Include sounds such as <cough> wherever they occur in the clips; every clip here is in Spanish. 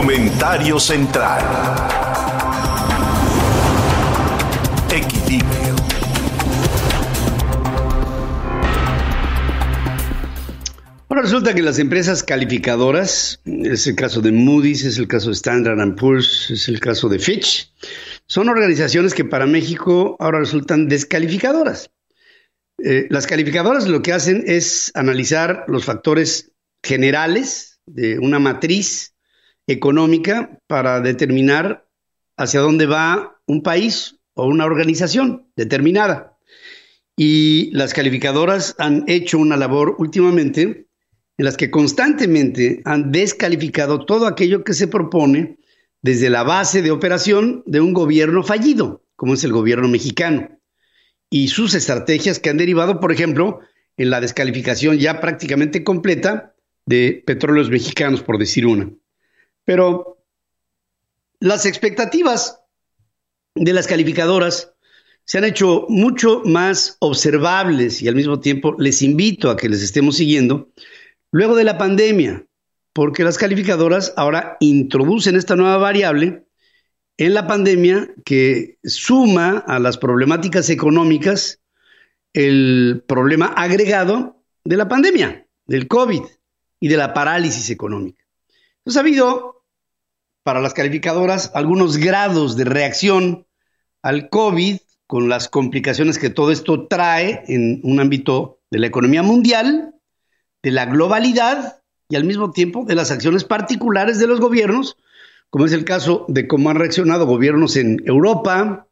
Comentario central. Equilibrio. Ahora resulta que las empresas calificadoras, es el caso de Moody's, es el caso de Standard Poor's, es el caso de Fitch, son organizaciones que para México ahora resultan descalificadoras. Eh, las calificadoras lo que hacen es analizar los factores generales de una matriz económica para determinar hacia dónde va un país o una organización determinada. Y las calificadoras han hecho una labor últimamente en las que constantemente han descalificado todo aquello que se propone desde la base de operación de un gobierno fallido, como es el gobierno mexicano, y sus estrategias que han derivado, por ejemplo, en la descalificación ya prácticamente completa de petróleos mexicanos, por decir una. Pero las expectativas de las calificadoras se han hecho mucho más observables y al mismo tiempo les invito a que les estemos siguiendo luego de la pandemia, porque las calificadoras ahora introducen esta nueva variable en la pandemia que suma a las problemáticas económicas el problema agregado de la pandemia, del COVID y de la parálisis económica. Entonces ha habido para las calificadoras algunos grados de reacción al COVID con las complicaciones que todo esto trae en un ámbito de la economía mundial, de la globalidad y al mismo tiempo de las acciones particulares de los gobiernos, como es el caso de cómo han reaccionado gobiernos en Europa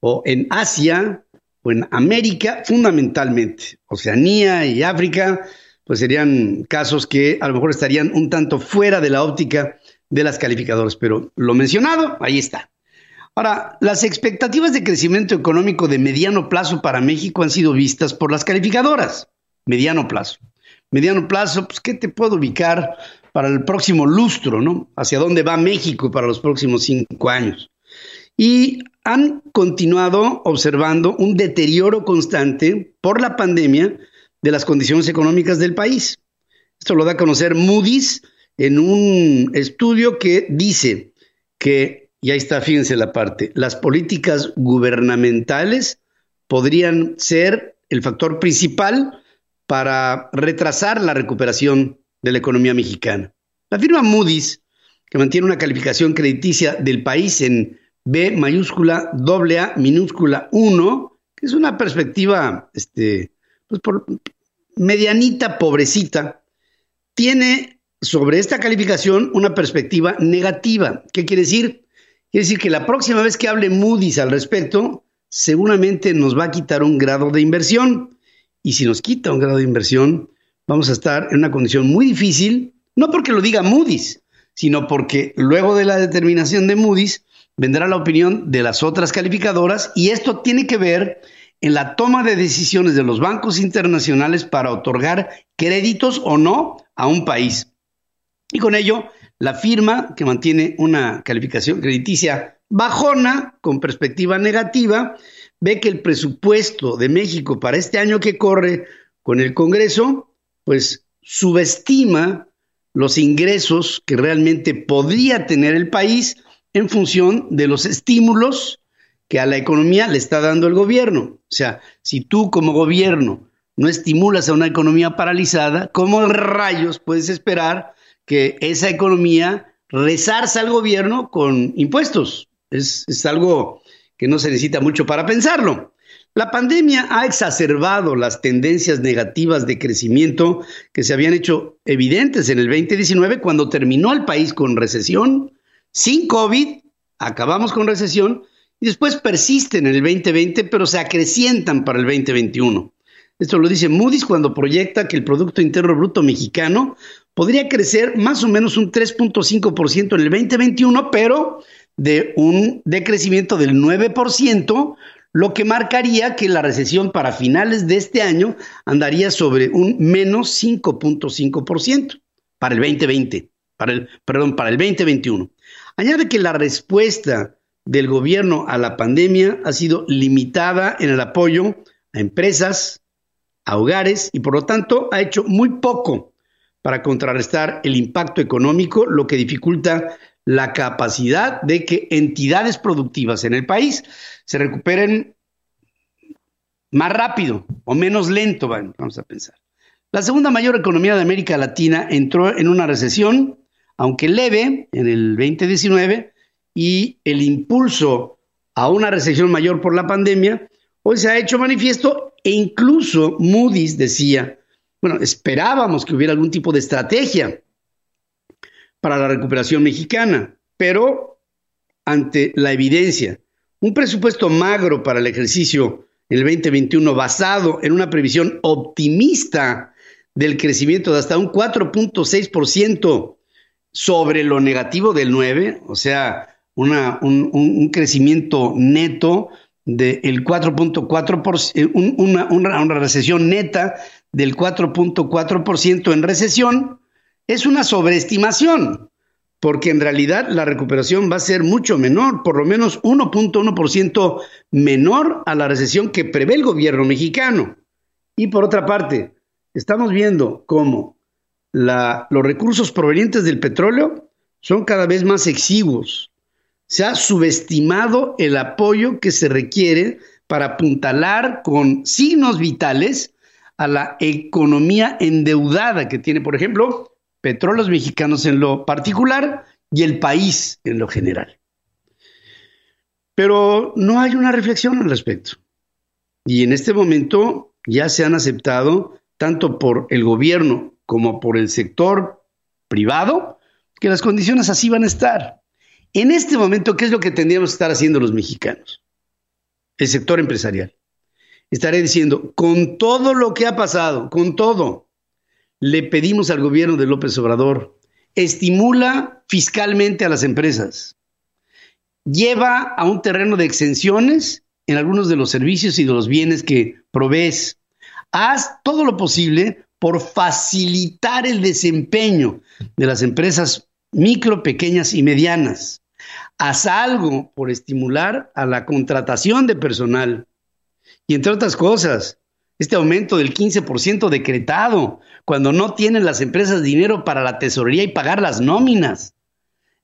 o en Asia o en América, fundamentalmente. Oceanía y África pues serían casos que a lo mejor estarían un tanto fuera de la óptica de las calificadoras, pero lo mencionado, ahí está. Ahora, las expectativas de crecimiento económico de mediano plazo para México han sido vistas por las calificadoras. Mediano plazo. Mediano plazo, pues, ¿qué te puedo ubicar para el próximo lustro, ¿no? Hacia dónde va México para los próximos cinco años. Y han continuado observando un deterioro constante por la pandemia de las condiciones económicas del país. Esto lo da a conocer Moody's en un estudio que dice que, y ahí está, fíjense la parte, las políticas gubernamentales podrían ser el factor principal para retrasar la recuperación de la economía mexicana. La firma Moody's, que mantiene una calificación crediticia del país en B mayúscula, doble A minúscula 1, que es una perspectiva este, pues por, medianita, pobrecita, tiene sobre esta calificación una perspectiva negativa. ¿Qué quiere decir? Quiere decir que la próxima vez que hable Moody's al respecto, seguramente nos va a quitar un grado de inversión. Y si nos quita un grado de inversión, vamos a estar en una condición muy difícil, no porque lo diga Moody's, sino porque luego de la determinación de Moody's vendrá la opinión de las otras calificadoras y esto tiene que ver en la toma de decisiones de los bancos internacionales para otorgar créditos o no a un país. Y con ello, la firma, que mantiene una calificación crediticia bajona, con perspectiva negativa, ve que el presupuesto de México para este año que corre con el Congreso, pues subestima los ingresos que realmente podría tener el país en función de los estímulos que a la economía le está dando el gobierno. O sea, si tú como gobierno no estimulas a una economía paralizada, ¿cómo rayos puedes esperar que esa economía rezarse al gobierno con impuestos? Es, es algo que no se necesita mucho para pensarlo. La pandemia ha exacerbado las tendencias negativas de crecimiento que se habían hecho evidentes en el 2019 cuando terminó el país con recesión. Sin COVID, acabamos con recesión y después persisten en el 2020, pero se acrecientan para el 2021. Esto lo dice Moody's cuando proyecta que el Producto Interno Bruto mexicano podría crecer más o menos un 3.5% en el 2021, pero de un decrecimiento del 9%, lo que marcaría que la recesión para finales de este año andaría sobre un menos 5.5% para el 2020, para el, perdón, para el 2021. Añade que la respuesta del gobierno a la pandemia ha sido limitada en el apoyo a empresas, a hogares y por lo tanto ha hecho muy poco para contrarrestar el impacto económico, lo que dificulta la capacidad de que entidades productivas en el país se recuperen más rápido o menos lento, vamos a pensar. La segunda mayor economía de América Latina entró en una recesión, aunque leve, en el 2019, y el impulso a una recesión mayor por la pandemia hoy se ha hecho manifiesto e incluso Moody's decía, bueno, esperábamos que hubiera algún tipo de estrategia para la recuperación mexicana, pero ante la evidencia, un presupuesto magro para el ejercicio el 2021 basado en una previsión optimista del crecimiento de hasta un 4.6% sobre lo negativo del 9, o sea, una, un, crecimiento neto del 4.4%, eh, una, una, una recesión neta del 4.4% en recesión, es una sobreestimación, porque en realidad la recuperación va a ser mucho menor, por lo menos 1.1% menor a la recesión que prevé el gobierno mexicano. Y por otra parte, estamos viendo cómo la, los recursos provenientes del petróleo son cada vez más exiguos. Se ha subestimado el apoyo que se requiere para apuntalar con signos vitales a la economía endeudada que tiene, por ejemplo, petróleos mexicanos en lo particular y el país en lo general. Pero no hay una reflexión al respecto. Y en este momento ya se han aceptado, tanto por el gobierno como por el sector privado, que las condiciones así van a estar. En este momento, ¿qué es lo que tendríamos que estar haciendo los mexicanos? El sector empresarial. Estaré diciendo, con todo lo que ha pasado, con todo, le pedimos al gobierno de López Obrador, estimula fiscalmente a las empresas, lleva a un terreno de exenciones en algunos de los servicios y de los bienes que provees. Haz todo lo posible por facilitar el desempeño de las empresas micro, pequeñas y medianas. Haz algo por estimular a la contratación de personal. Y entre otras cosas, este aumento del 15% decretado, cuando no tienen las empresas dinero para la tesorería y pagar las nóminas.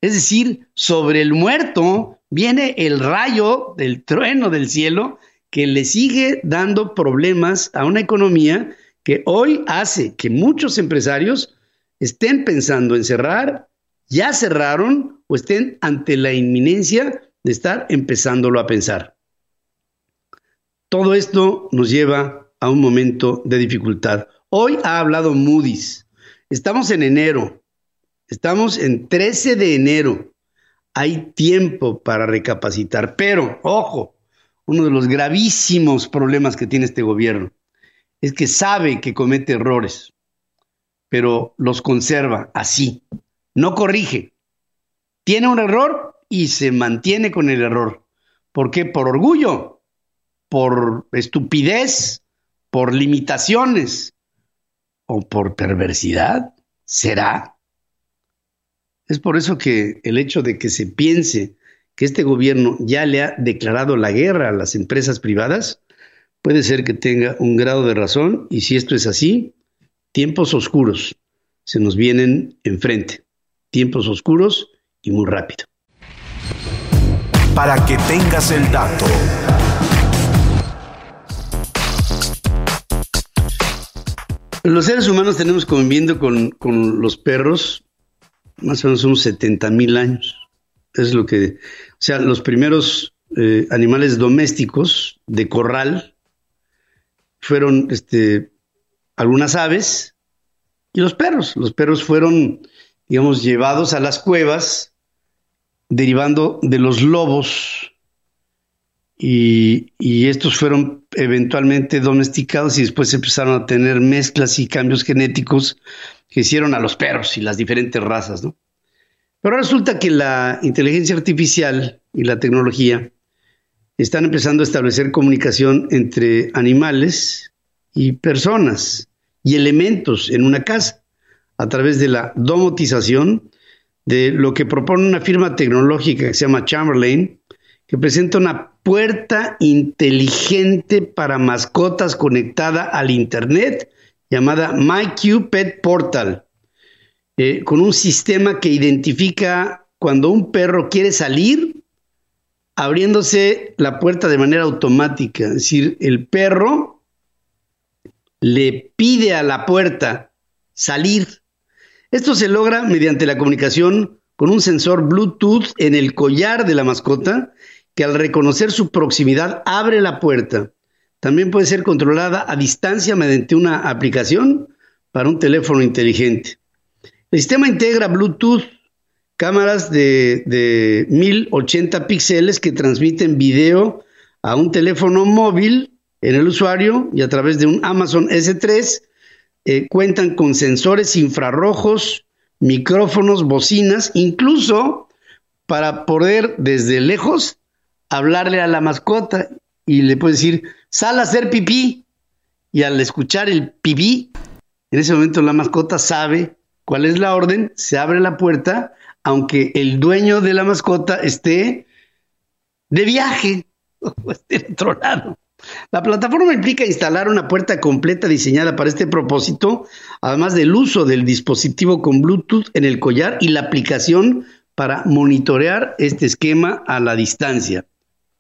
Es decir, sobre el muerto viene el rayo del trueno del cielo que le sigue dando problemas a una economía que hoy hace que muchos empresarios estén pensando en cerrar, ya cerraron o estén ante la inminencia de estar empezándolo a pensar. Todo esto nos lleva a un momento de dificultad. Hoy ha hablado Moody's. Estamos en enero. Estamos en 13 de enero. Hay tiempo para recapacitar. Pero, ojo, uno de los gravísimos problemas que tiene este gobierno es que sabe que comete errores, pero los conserva así. No corrige. Tiene un error y se mantiene con el error. ¿Por qué? Por orgullo, por estupidez, por limitaciones o por perversidad? ¿Será? Es por eso que el hecho de que se piense que este gobierno ya le ha declarado la guerra a las empresas privadas, puede ser que tenga un grado de razón y si esto es así, tiempos oscuros se nos vienen enfrente, tiempos oscuros y muy rápido. Para que tengas el dato. Los seres humanos tenemos conviviendo con, los perros más o menos unos 70 mil años. Es lo que, o sea, los primeros eh, animales domésticos de corral fueron este, algunas aves y los perros. Los perros fueron, digamos, llevados a las cuevas derivando de los lobos y, estos fueron eventualmente domesticados y después empezaron a tener mezclas y cambios genéticos que hicieron a los perros y las diferentes razas, ¿no? Pero resulta que la inteligencia artificial y la tecnología están empezando a establecer comunicación entre animales y personas y elementos en una casa a través de la domotización de lo que propone una firma tecnológica que se llama Chamberlain, que presenta una puerta inteligente para mascotas conectada al Internet llamada MyQ Pet Portal, eh, con un sistema que identifica cuando un perro quiere salir, abriéndose la puerta de manera automática. Es decir, el perro le pide a la puerta salir. Esto se logra mediante la comunicación con un sensor Bluetooth en el collar de la mascota que al reconocer su proximidad abre la puerta. También puede ser controlada a distancia mediante una aplicación para un teléfono inteligente. El sistema integra Bluetooth, cámaras de, de 1080 píxeles que transmiten video a un teléfono móvil en el usuario y a través de un Amazon S3 eh, cuentan con sensores infrarrojos, micrófonos, bocinas, incluso para poder desde lejos hablarle a la mascota y le puede decir, sal a hacer pipí. Y al escuchar el pipí, en ese momento la mascota sabe cuál es la orden, se abre la puerta, aunque el dueño de la mascota esté de viaje <laughs> o esté en otro lado. La plataforma implica instalar una puerta completa diseñada para este propósito, además del uso del dispositivo con Bluetooth en el collar y la aplicación para monitorear este esquema a la distancia.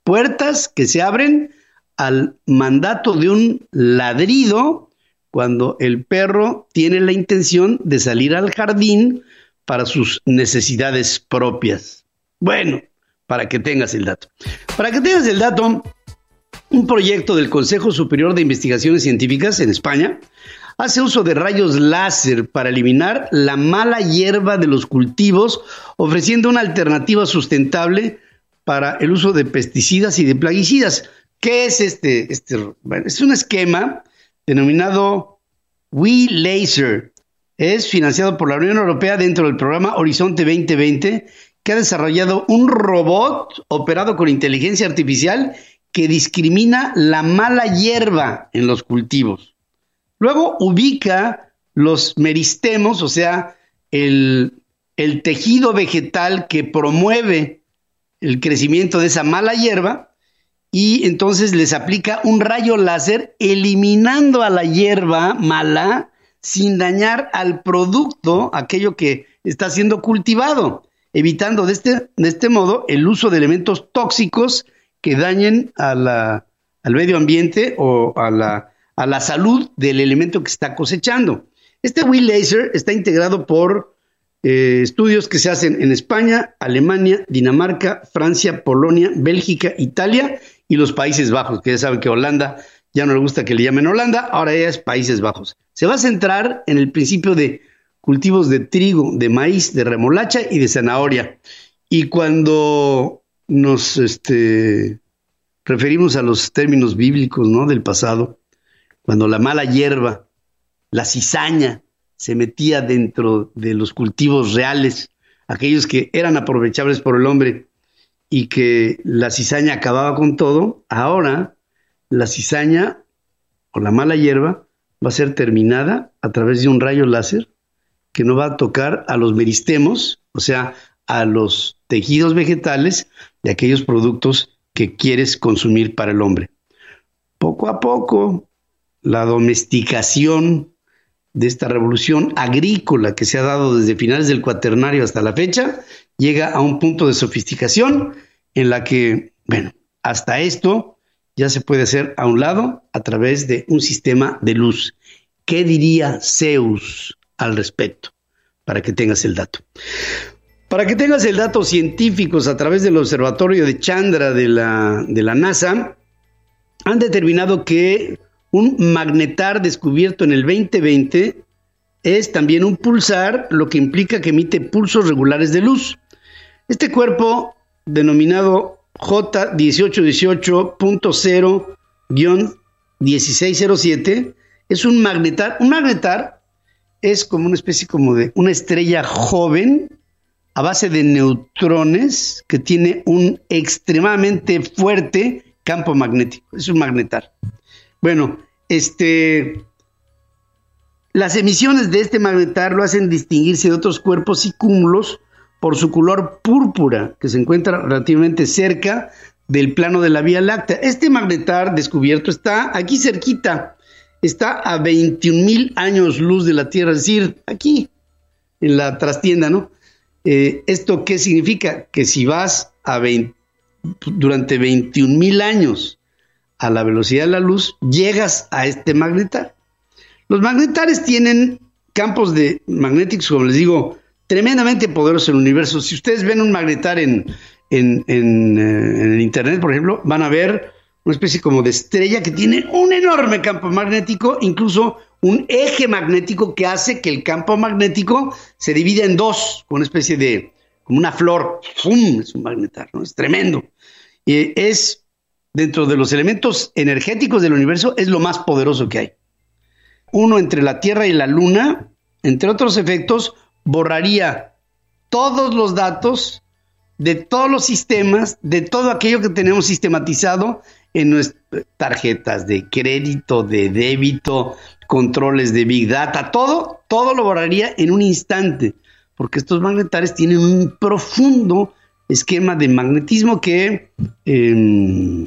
Puertas que se abren al mandato de un ladrido cuando el perro tiene la intención de salir al jardín para sus necesidades propias. Bueno, para que tengas el dato. Para que tengas el dato, un proyecto del Consejo Superior de Investigaciones Científicas en España hace uso de rayos láser para eliminar la mala hierba de los cultivos, ofreciendo una alternativa sustentable para el uso de pesticidas y de plaguicidas. ¿Qué es este? este es un esquema denominado We Laser. Es financiado por la Unión Europea dentro del programa Horizonte 2020, que ha desarrollado un robot operado con inteligencia artificial que discrimina la mala hierba en los cultivos. Luego ubica los meristemos, o sea, el, el tejido vegetal que promueve el crecimiento de esa mala hierba, y entonces les aplica un rayo láser eliminando a la hierba mala sin dañar al producto, aquello que está siendo cultivado, evitando de este, de este modo el uso de elementos tóxicos que dañen a la, al medio ambiente o a la, a la salud del elemento que está cosechando. Este Wheel Laser está integrado por eh, estudios que se hacen en España, Alemania, Dinamarca, Francia, Polonia, Bélgica, Italia y los Países Bajos, que ya saben que Holanda ya no le gusta que le llamen Holanda, ahora ya es Países Bajos. Se va a centrar en el principio de cultivos de trigo, de maíz, de remolacha y de zanahoria. Y cuando nos este, referimos a los términos bíblicos ¿no? del pasado, cuando la mala hierba, la cizaña, se metía dentro de los cultivos reales, aquellos que eran aprovechables por el hombre, y que la cizaña acababa con todo, ahora la cizaña o la mala hierba va a ser terminada a través de un rayo láser que no va a tocar a los meristemos, o sea, a los tejidos vegetales de aquellos productos que quieres consumir para el hombre. Poco a poco, la domesticación de esta revolución agrícola que se ha dado desde finales del cuaternario hasta la fecha llega a un punto de sofisticación en la que, bueno, hasta esto ya se puede hacer a un lado a través de un sistema de luz. ¿Qué diría Zeus al respecto? Para que tengas el dato. Para que tengas el dato científicos a través del observatorio de Chandra de la, de la NASA, han determinado que un magnetar descubierto en el 2020 es también un pulsar, lo que implica que emite pulsos regulares de luz. Este cuerpo, denominado J1818.0-1607, es un magnetar. Un magnetar es como una especie como de una estrella joven a base de neutrones que tiene un extremadamente fuerte campo magnético. Es un magnetar. Bueno, este las emisiones de este magnetar lo hacen distinguirse de otros cuerpos y cúmulos por su color púrpura, que se encuentra relativamente cerca del plano de la Vía Láctea. Este magnetar descubierto está aquí cerquita, está a 21 mil años luz de la Tierra, es decir, aquí, en la trastienda, ¿no? Eh, ¿Esto qué significa? Que si vas a 20, durante 21 mil años a la velocidad de la luz, llegas a este magnetar. Los magnetares tienen campos de magnéticos, como les digo, tremendamente poderosos en el universo. Si ustedes ven un magnetar en, en, en, eh, el Internet, por ejemplo, van a ver una especie como de estrella que tiene un enorme campo magnético, incluso un eje magnético que hace que el campo magnético se divida en dos, con una especie de, como una flor, ¡fum! Es un magnetar, ¿no? Es tremendo. Y es, dentro de los elementos energéticos del universo, es lo más poderoso que hay. Uno entre la Tierra y la Luna, entre otros efectos, borraría todos los datos de todos los sistemas, de todo aquello que tenemos sistematizado en nuestras tarjetas de crédito, de débito, controles de Big Data, todo, todo lo borraría en un instante, porque estos magnetares tienen un profundo esquema de magnetismo que eh,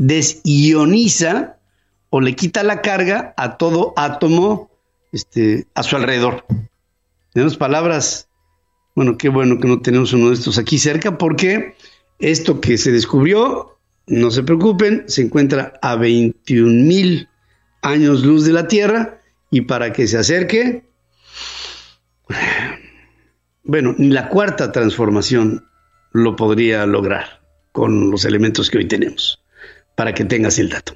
desioniza o le quita la carga a todo átomo este, a su alrededor. Tenemos palabras, bueno, qué bueno que no tenemos uno de estos aquí cerca, porque esto que se descubrió, no se preocupen, se encuentra a 21 mil años luz de la Tierra y para que se acerque, bueno, ni la cuarta transformación lo podría lograr con los elementos que hoy tenemos, para que tengas el dato.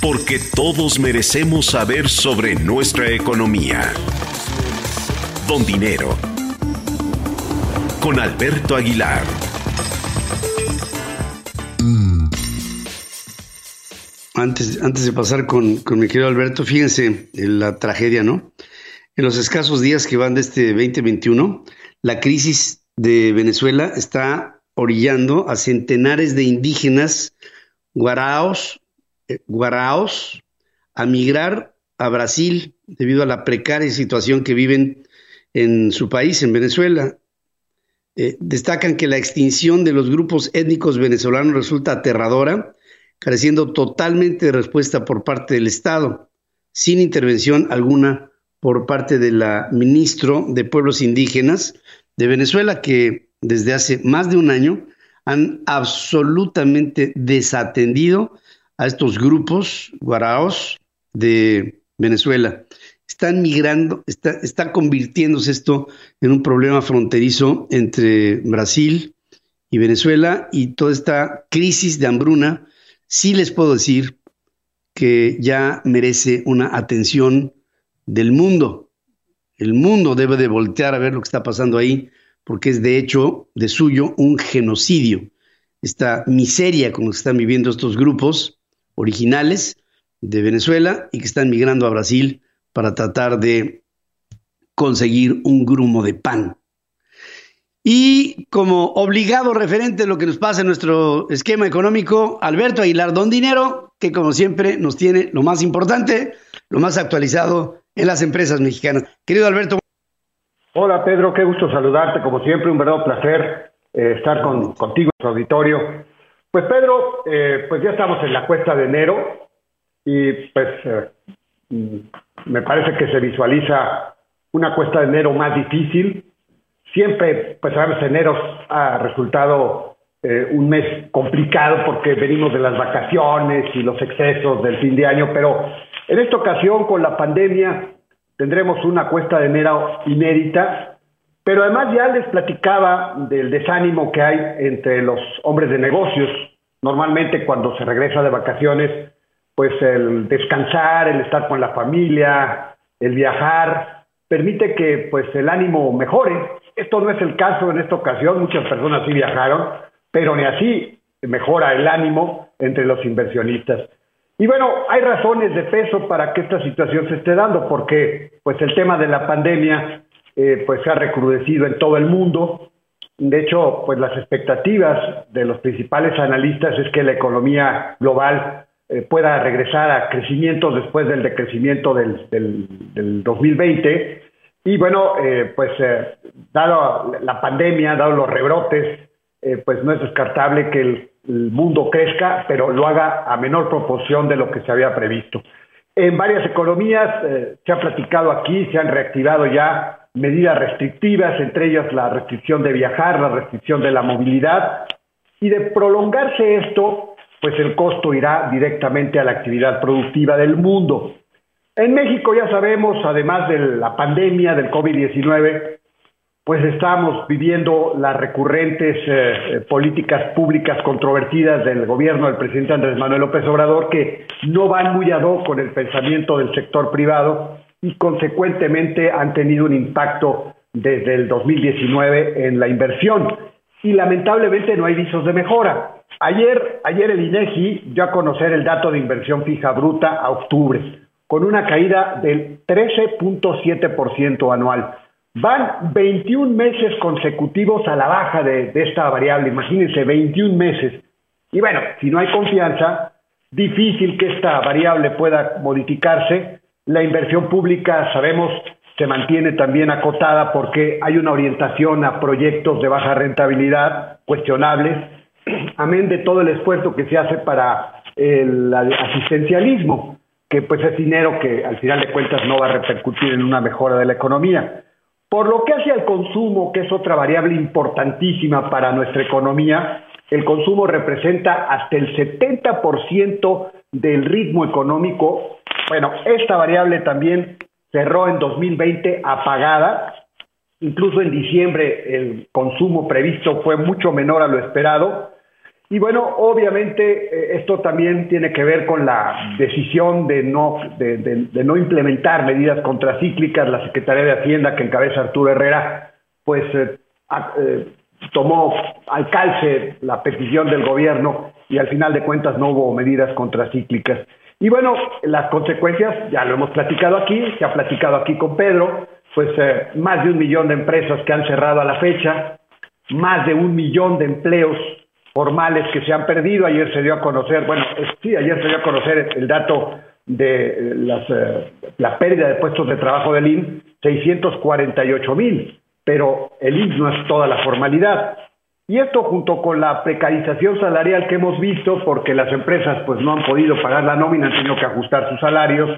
Porque todos merecemos saber sobre nuestra economía. Don Dinero. Con Alberto Aguilar. Antes, antes de pasar con, con mi querido Alberto, fíjense en la tragedia, ¿no? En los escasos días que van de este 2021, la crisis de Venezuela está orillando a centenares de indígenas eh, guaraos a migrar a Brasil debido a la precaria situación que viven en su país, en Venezuela. Eh, destacan que la extinción de los grupos étnicos venezolanos resulta aterradora, careciendo totalmente de respuesta por parte del Estado, sin intervención alguna por parte de la ministro de Pueblos Indígenas de Venezuela, que desde hace más de un año han absolutamente desatendido a estos grupos guaraos de Venezuela. Están migrando, está, está convirtiéndose esto en un problema fronterizo entre Brasil y Venezuela y toda esta crisis de hambruna, sí les puedo decir que ya merece una atención del mundo. El mundo debe de voltear a ver lo que está pasando ahí, porque es de hecho, de suyo, un genocidio. Esta miseria con la que están viviendo estos grupos originales de Venezuela y que están migrando a Brasil para tratar de conseguir un grumo de pan. Y como obligado referente a lo que nos pasa en nuestro esquema económico, Alberto Aguilar Don Dinero, que como siempre nos tiene lo más importante, lo más actualizado en las empresas mexicanas. Querido Alberto. Hola Pedro, qué gusto saludarte, como siempre, un verdadero placer eh, estar con, contigo en tu auditorio. Pues Pedro, eh, pues ya estamos en la cuesta de enero y pues eh, me parece que se visualiza una cuesta de enero más difícil. Siempre, pues sabes, enero ha resultado eh, un mes complicado porque venimos de las vacaciones y los excesos del fin de año, pero en esta ocasión con la pandemia tendremos una cuesta de enero inédita, pero además ya les platicaba del desánimo que hay entre los hombres de negocios. Normalmente cuando se regresa de vacaciones, pues el descansar, el estar con la familia, el viajar, permite que pues el ánimo mejore. Esto no es el caso en esta ocasión, muchas personas sí viajaron, pero ni así mejora el ánimo entre los inversionistas. Y bueno, hay razones de peso para que esta situación se esté dando, porque pues el tema de la pandemia eh, pues se ha recrudecido en todo el mundo. De hecho, pues las expectativas de los principales analistas es que la economía global eh, pueda regresar a crecimiento después del decrecimiento del, del, 2020. Y bueno, eh, pues dado la pandemia, dado los rebrotes, pues no es descartable que el el mundo crezca, pero lo haga a menor proporción de lo que se había previsto. En varias economías eh, se ha platicado aquí, se han reactivado ya medidas restrictivas, entre ellas la restricción de viajar, la restricción de la movilidad, y de prolongarse esto, pues el costo irá directamente a la actividad productiva del mundo. En México ya sabemos, además de la pandemia del COVID-19, pues estamos viviendo las recurrentes eh, políticas públicas controvertidas del gobierno del presidente Andrés Manuel López Obrador que no van muy ad hoc con el pensamiento del sector privado y consecuentemente han tenido un impacto desde el 2019 en la inversión y lamentablemente no hay visos de mejora. Ayer, ayer el INEGI dio a conocer el dato de inversión fija bruta a octubre, con una caída del 13.7% anual. Van 21 meses consecutivos a la baja de, esta variable, imagínense, 21 meses. Y bueno, si no hay confianza, difícil que esta variable pueda modificarse. La inversión pública, sabemos, se mantiene también acotada porque hay una orientación a proyectos de baja rentabilidad, cuestionables, <clears throat> amén de todo el esfuerzo que se hace para el asistencialismo, que pues es dinero que al final de cuentas no va a repercutir en una mejora de la economía. Por lo que hace al consumo, que es otra variable importantísima para nuestra economía, el consumo representa hasta el 70% del ritmo económico. Bueno, esta variable también cerró en 2020 apagada. Incluso en diciembre el consumo previsto fue mucho menor a lo esperado. Y bueno, obviamente eh, esto también tiene que ver con la decisión de no, de, no implementar medidas contracíclicas. La Secretaría de Hacienda que encabeza Arturo Herrera, pues eh, eh, tomó al calce la petición del gobierno y al final de cuentas no hubo medidas contracíclicas. Y bueno, las consecuencias, ya lo hemos platicado aquí, se ha platicado aquí con Pedro, pues eh, más de un millón de empresas que han cerrado a la fecha, más de un millón de empleos formales que se han perdido. Ayer se dio a conocer, bueno, sí, ayer se dio a conocer el dato de las, eh, la pérdida de puestos de trabajo del IN, 648 mil, pero el IN no es toda la formalidad. Y esto junto con la precarización salarial que hemos visto, porque las empresas pues no han podido pagar la nómina, han tenido que ajustar sus salarios,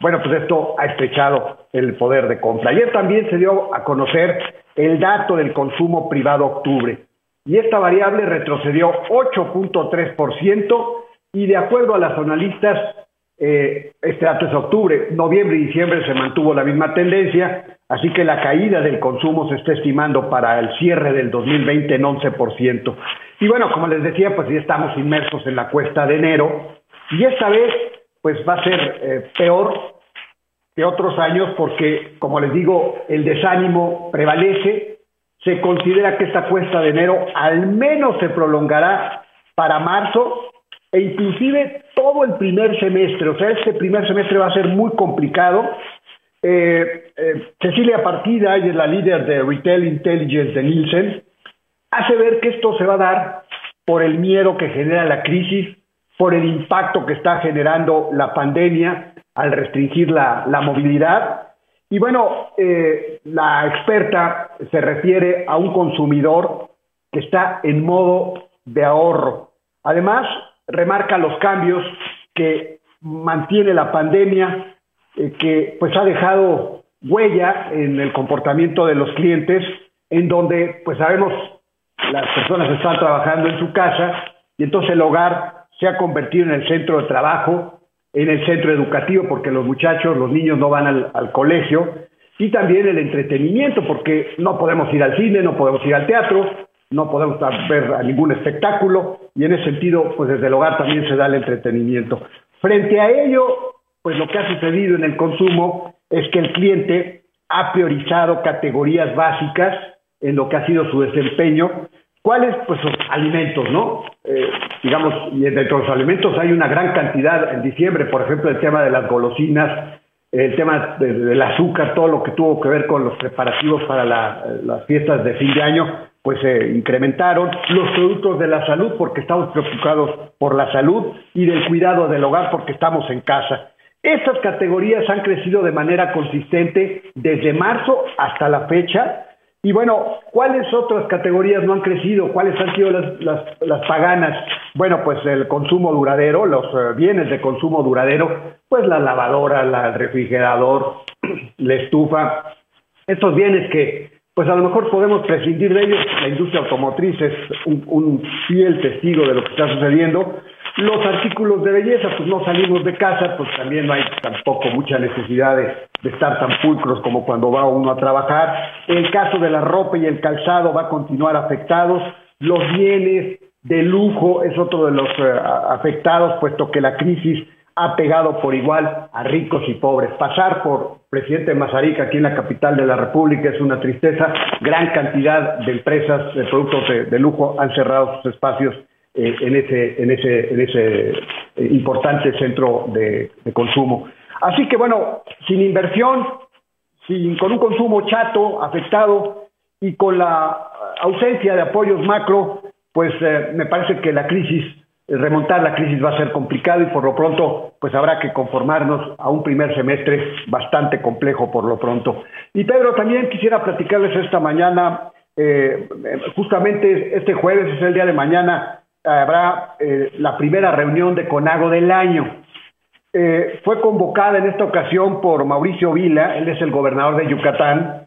bueno, pues esto ha estrechado el poder de compra. Ayer también se dio a conocer el dato del consumo privado octubre, y esta variable retrocedió 8.3% y de acuerdo a las analistas, eh, este dato es octubre, noviembre y diciembre se mantuvo la misma tendencia, así que la caída del consumo se está estimando para el cierre del 2020 en 11%. Y bueno, como les decía, pues ya estamos inmersos en la cuesta de enero y esta vez pues va a ser eh, peor que otros años porque, como les digo, el desánimo prevalece, se considera que esta cuesta de enero al menos se prolongará para marzo e inclusive todo el primer semestre, o sea, este primer semestre va a ser muy complicado. Eh, eh, Cecilia Partida, ella es la líder de Retail Intelligence de Nielsen, hace ver que esto se va a dar por el miedo que genera la crisis, por el impacto que está generando la pandemia al restringir la, movilidad. Y bueno, eh, la experta se refiere a un consumidor que está en modo de ahorro. Además, remarca los cambios que mantiene la pandemia, eh, que pues ha dejado huella en el comportamiento de los clientes, en donde pues sabemos las personas están trabajando en su casa y entonces el hogar se ha convertido en el centro de trabajo, en el centro educativo, porque los muchachos, los niños no van al, colegio, y también el entretenimiento, porque no podemos ir al cine, no podemos ir al teatro, no podemos ver a ningún espectáculo y en ese sentido, pues desde el hogar también se da el entretenimiento. Frente a ello, pues lo que ha sucedido en el consumo es que el cliente ha priorizado categorías básicas en lo que ha sido su desempeño. ¿Cuáles? Pues los alimentos, ¿no? Eh, digamos, y dentro de los alimentos hay una gran cantidad. En diciembre, por ejemplo, el tema de las golosinas, el tema del azúcar, todo lo que tuvo que ver con los preparativos para las fiestas de fin de año, pues se incrementaron los productos de la salud porque estamos preocupados por la salud y del cuidado del hogar porque estamos en casa. Estas categorías han crecido de manera consistente desde marzo hasta la fecha Y bueno, ¿cuáles otras categorías no han crecido? ¿Cuáles han sido las, las, paganas? Bueno, pues el consumo duradero, los eh, bienes de consumo duradero, pues la lavadora, el refrigerador, <clears throat> la estufa, estos bienes que pues a lo mejor podemos prescindir de ellos. La industria automotriz es un fiel testigo de lo que está sucediendo, los artículos de belleza, pues no salimos de casa, pues también no hay tampoco mucha necesidad de, estar tan pulcros como cuando va uno a trabajar. El caso de la ropa y el calzado va a continuar afectados. Los bienes de lujo es otro de los eh, afectados, puesto que la crisis ha pegado por igual a ricos y pobres. Pasar por presidente Mazarica aquí en la capital de la República es una tristeza. Gran cantidad de empresas de productos de lujo han cerrado sus espacios eh, en ese, en ese, en ese eh, importante centro de, consumo. Así que bueno, sin inversión, sin, con un consumo chato, afectado y con la ausencia de apoyos macro, pues eh, me parece que la crisis, remontar la crisis va a ser complicado y por lo pronto pues habrá que conformarnos a un primer semestre bastante complejo por lo pronto. Y Pedro, también quisiera platicarles esta mañana, justamente este jueves es el día de mañana, habrá eh, la primera reunión de CONAGO del año. Eh, fue convocada en esta ocasión por Mauricio Vila, él es el gobernador de Yucatán,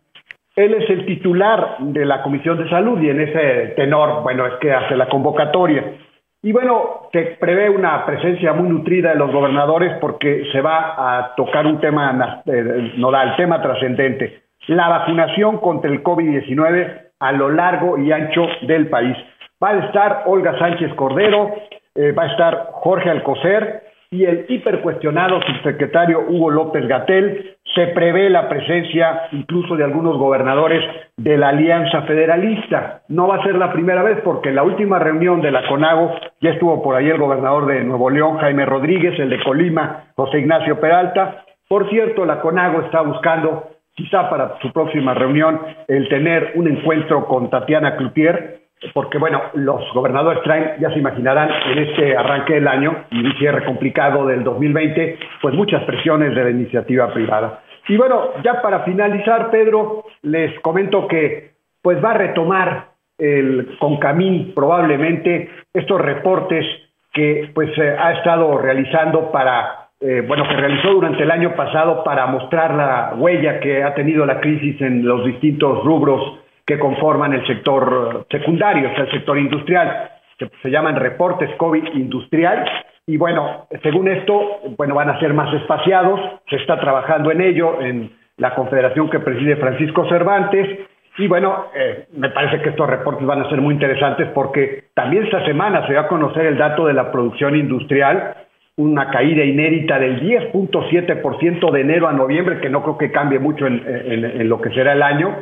él es el titular de la Comisión de Salud y en ese tenor, bueno, es que hace la convocatoria. Y bueno, se prevé una presencia muy nutrida de los gobernadores porque se va a tocar un tema eh, nodal, tema trascendente, la vacunación contra el COVID-19 a lo largo y ancho del país. Va a estar Olga Sánchez Cordero, eh, va a estar Jorge Alcocer y el hipercuestionado subsecretario Hugo López Gatel. Se prevé la presencia incluso de algunos gobernadores de la Alianza Federalista. No va a ser la primera vez porque la última reunión de la CONAGO ya estuvo por ahí el gobernador de Nuevo León, Jaime Rodríguez, el de Colima, José Ignacio Peralta. Por cierto, la CONAGO está buscando, quizá para su próxima reunión, el tener un encuentro con Tatiana Cloutier, porque bueno, los gobernadores traen, ya se imaginarán, en este arranque del año y un cierre complicado del 2020, pues muchas presiones de la iniciativa privada. Y bueno, ya para finalizar, Pedro, les comento que pues va a retomar el Concamín probablemente estos reportes que pues eh, ha estado realizando para eh, bueno, que realizó durante el año pasado para mostrar la huella que ha tenido la crisis en los distintos rubros que conforman el sector secundario, o sea, el sector industrial, que se llaman reportes COVID industrial. Y bueno, según esto, bueno, van a ser más espaciados, se está trabajando en ello en la confederación que preside Francisco Cervantes. Y bueno, eh, me parece que estos reportes van a ser muy interesantes porque también esta semana se va a conocer el dato de la producción industrial, una caída inédita del 10.7% de enero a noviembre, que no creo que cambie mucho en lo que será el año.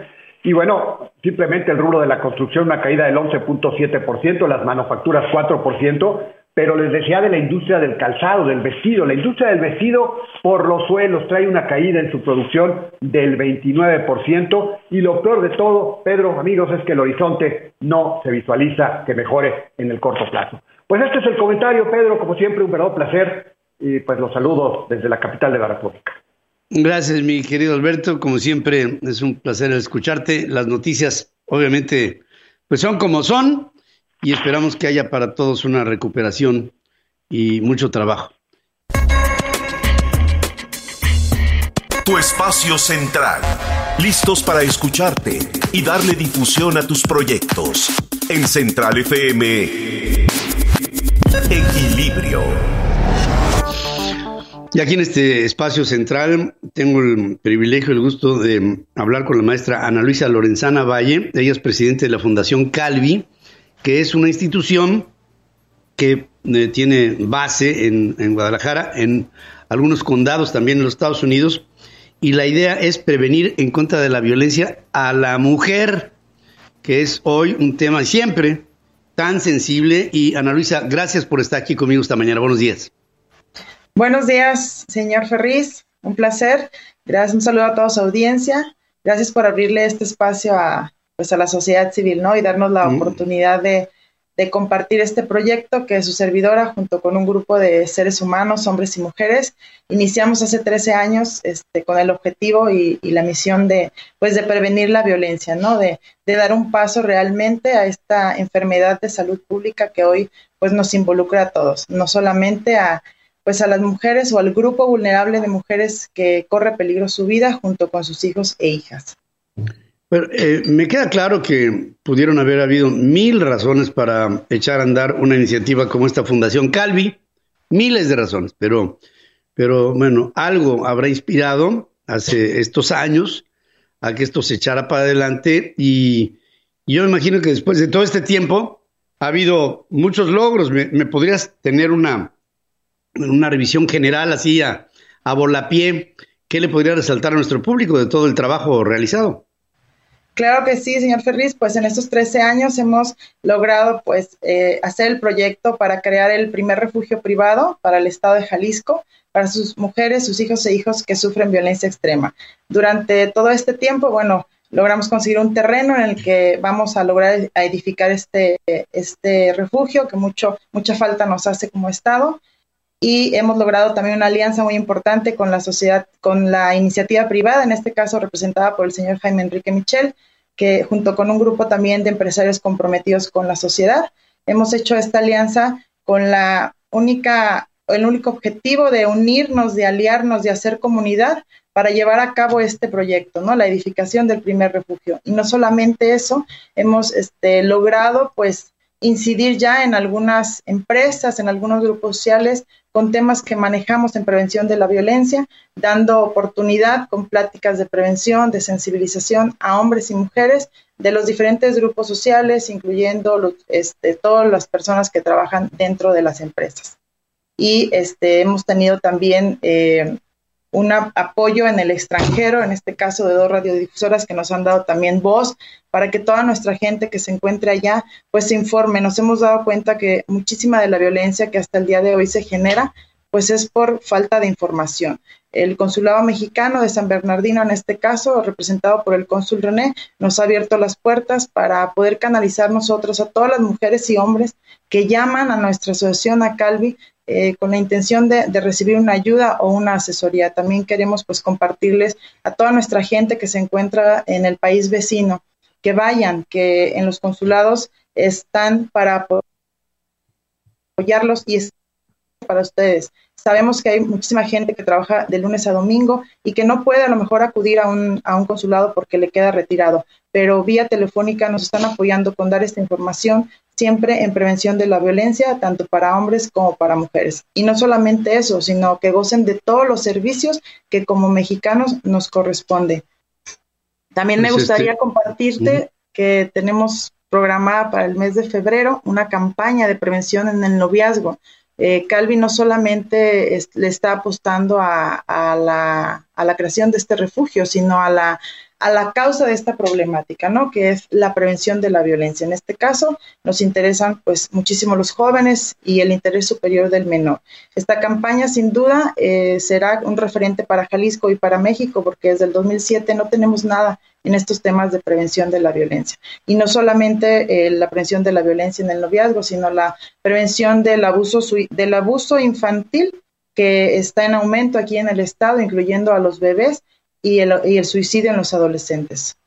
Y bueno, simplemente el rubro de la construcción, una caída del 11.7%, las manufacturas 4%, pero les decía de la industria del calzado, del vestido. La industria del vestido por los suelos trae una caída en su producción del 29% y lo peor de todo, Pedro, amigos, es que el horizonte no se visualiza que mejore en el corto plazo. Pues este es el comentario, Pedro, como siempre, un verdadero placer y pues los saludo desde la capital de la República. Gracias, mi querido Alberto. Como siempre, es un placer escucharte. Las noticias, obviamente, pues son como son y esperamos que haya para todos una recuperación y mucho trabajo. Tu espacio central. Listos para escucharte y darle difusión a tus proyectos. En Central FM. Equilibrio. Y aquí en este espacio central tengo el privilegio, el gusto de hablar con la maestra Ana Luisa Lorenzana Valle. Ella es presidente de la Fundación Calvi, que es una institución que eh, tiene base en, en Guadalajara, en algunos condados también en los Estados Unidos. Y la idea es prevenir en contra de la violencia a la mujer, que es hoy un tema siempre tan sensible. Y Ana Luisa, gracias por estar aquí conmigo esta mañana. Buenos días. Buenos días, señor Ferriz. Un placer. Gracias, un saludo a toda su audiencia. Gracias por abrirle este espacio a, pues, a la sociedad civil, ¿no? Y darnos la oportunidad de, de compartir este proyecto que su servidora, junto con un grupo de seres humanos, hombres y mujeres, iniciamos hace 13 años este, con el objetivo y, la misión de, pues, de prevenir la violencia, ¿no? De, de, dar un paso realmente a esta enfermedad de salud pública que hoy pues, nos involucra a todos, no solamente a, pues, a las mujeres o al grupo vulnerable de mujeres que corre peligro su vida junto con sus hijos e hijas. Pero, eh, me queda claro que pudieron haber habido mil razones para echar a andar una iniciativa como esta Fundación Calvi, miles de razones, pero, pero bueno, algo habrá inspirado hace estos años a que esto se echara para adelante y, yo me imagino que después de todo este tiempo ha habido muchos logros. ¿Me, podrías tener una, una revisión general así a, a volapié? ¿Qué le podría resaltar a nuestro público de todo el trabajo realizado? Claro que sí, señor Ferriz, pues en estos 13 años hemos logrado pues eh, hacer el proyecto para crear el primer refugio privado para el estado de Jalisco, para sus mujeres, sus hijos e hijos que sufren violencia extrema. Durante todo este tiempo, bueno, logramos conseguir un terreno en el que vamos a lograr edificar este, este refugio que mucho, mucha falta nos hace como estado y hemos logrado también una alianza muy importante con la sociedad, con la iniciativa privada, en este caso representada por el señor Jaime Enrique Michel, que junto con un grupo también de empresarios comprometidos con la sociedad, hemos hecho esta alianza con la única, el único objetivo de unirnos, de aliarnos, de hacer comunidad para llevar a cabo este proyecto, ¿no? La edificación del primer refugio. Y no solamente eso, hemos este, logrado pues incidir ya en algunas empresas, en algunos grupos sociales con temas que manejamos en prevención de la violencia, dando oportunidad con pláticas de prevención, de sensibilización a hombres y mujeres de los diferentes grupos sociales, incluyendo este, todas las personas que trabajan dentro de las empresas. Y este, hemos tenido también eh, un apoyo en el extranjero, en este caso de dos radiodifusoras que nos han dado también voz para que toda nuestra gente que se encuentre allá pues se informe. Nos hemos dado cuenta que muchísima de la violencia que hasta el día de hoy se genera pues es por falta de información. El Consulado Mexicano de San Bernardino, en este caso, representado por el cónsul René, nos ha abierto las puertas para poder canalizar nosotros a todas las mujeres y hombres que llaman a nuestra asociación a Calvi eh, con la intención de, recibir una ayuda o una asesoría. También queremos pues compartirles a toda nuestra gente que se encuentra en el país vecino, que vayan, que en los consulados están para apoyarlos y para ustedes. Sabemos que hay muchísima gente que trabaja de lunes a domingo y que no puede a lo mejor acudir a un, a un consulado porque le queda retirado, pero vía telefónica nos están apoyando con dar esta información siempre en prevención de la violencia, tanto para hombres como para mujeres. Y no solamente eso, sino que gocen de todos los servicios que como mexicanos nos corresponde. También me pues, este, gustaría compartirte que tenemos programada para el mes de febrero una campaña de prevención en el noviazgo. Eh, Calvi no solamente le está apostando a, la, a la creación de este refugio, sino a la a la causa de esta problemática, ¿no? Que es la prevención de la violencia. En este caso, nos interesan pues muchísimo los jóvenes y el interés superior del menor. Esta campaña, sin duda, eh, será un referente para Jalisco y para México, porque desde el 2007 no tenemos nada en estos temas de prevención de la violencia. Y no solamente eh, la prevención de la violencia en el noviazgo, sino la prevención del abuso, del abuso infantil que está en aumento aquí en el estado, incluyendo a los bebés y el, suicidio en los adolescentes.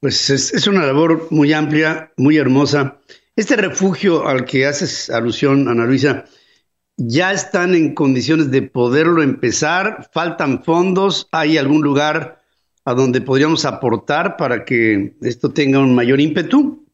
Pues es, una labor muy amplia, muy hermosa. Este refugio al que haces alusión, Ana Luisa, ¿ya están en condiciones de poderlo empezar? ¿Faltan fondos? ¿Hay algún lugar a donde podríamos aportar para que esto tenga un mayor ímpetu?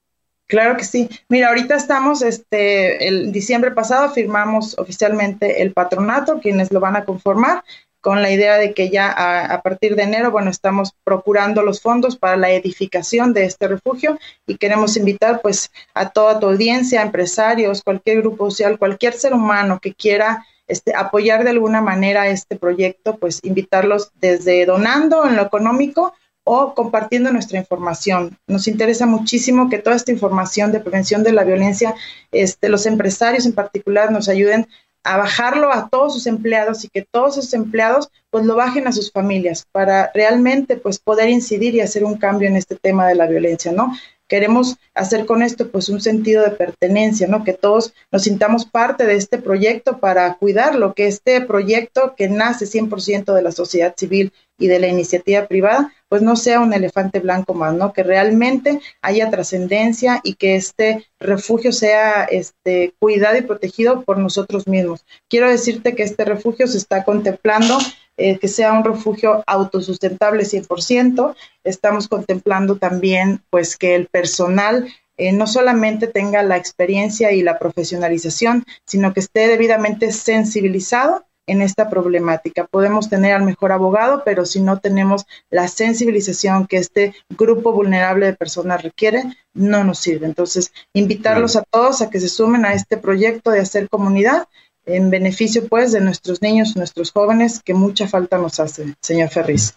Claro que sí. Mira, ahorita estamos, este, el diciembre pasado firmamos oficialmente el patronato, quienes lo van a conformar, con la idea de que ya a, partir de enero, bueno, estamos procurando los fondos para la edificación de este refugio y queremos invitar pues a toda tu audiencia, empresarios, cualquier grupo social, cualquier ser humano que quiera este, apoyar de alguna manera este proyecto, pues invitarlos desde donando en lo económico o compartiendo nuestra información. Nos interesa muchísimo que toda esta información de prevención de la violencia, este, los empresarios en particular nos ayuden a bajarlo a todos sus empleados y que todos sus empleados pues lo bajen a sus familias para realmente pues poder incidir y hacer un cambio en este tema de la violencia, ¿no? queremos hacer con esto pues un sentido de pertenencia, ¿no? Que todos nos sintamos parte de este proyecto para cuidarlo, que este proyecto que nace 100% de la sociedad civil y de la iniciativa privada, pues no sea un elefante blanco más, ¿no? Que realmente haya trascendencia y que este refugio sea este cuidado y protegido por nosotros mismos. Quiero decirte que este refugio se está contemplando eh, que sea un refugio autosustentable 100%. Estamos contemplando también pues que el personal eh, no solamente tenga la experiencia y la profesionalización, sino que esté debidamente sensibilizado en esta problemática. Podemos tener al mejor abogado, pero si no tenemos la sensibilización que este grupo vulnerable de personas requiere, no nos sirve. Entonces, invitarlos a todos a que se sumen a este proyecto de hacer comunidad en beneficio pues de nuestros niños, nuestros jóvenes, que mucha falta nos hace, señor Ferris.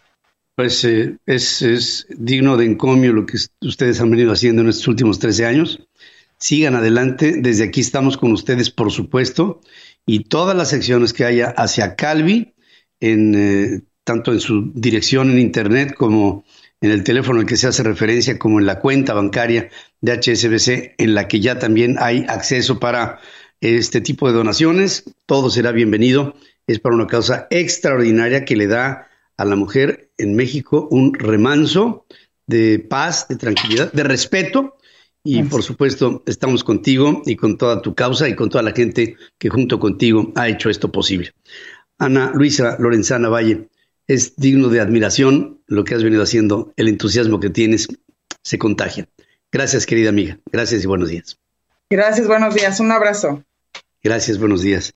Pues eh, es, digno de encomio lo que ustedes han venido haciendo en estos últimos 13 años. Sigan adelante, desde aquí estamos con ustedes, por supuesto, y todas las secciones que haya hacia Calvi, en, eh, tanto en su dirección en Internet como en el teléfono al que se hace referencia, como en la cuenta bancaria de HSBC, en la que ya también hay acceso para este tipo de donaciones. Todo será bienvenido. Es para una causa extraordinaria que le da a la mujer en México un remanso de paz, de tranquilidad, de respeto. Y por supuesto, estamos contigo y con toda tu causa y con toda la gente que junto contigo ha hecho esto posible. Ana Luisa Lorenzana Valle, es digno de admiración lo que has venido haciendo, el entusiasmo que tienes se contagia. Gracias, querida amiga. Gracias y buenos días. Gracias, buenos días. Un abrazo. Gracias, buenos días.